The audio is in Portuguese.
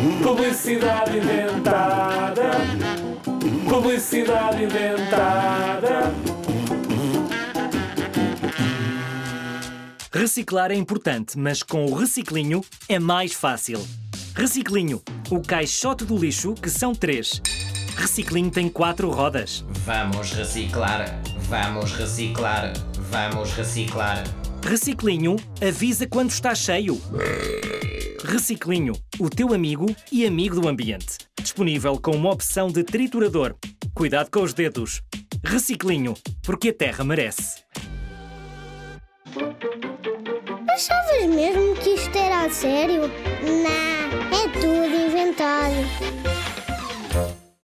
Publicidade inventada. Publicidade inventada. Reciclar é importante, mas com o Reciclinho é mais fácil. Reciclinho, o caixote do lixo, que são três. Reciclinho tem quatro rodas. Vamos reciclar, vamos reciclar, vamos reciclar. Reciclinho avisa quando está cheio. Reciclinho, o teu amigo e amigo do ambiente. Disponível com uma opção de triturador. Cuidado com os dedos. Reciclinho, porque a terra merece. Achavas mesmo que isto era a sério? Não, é tudo inventado.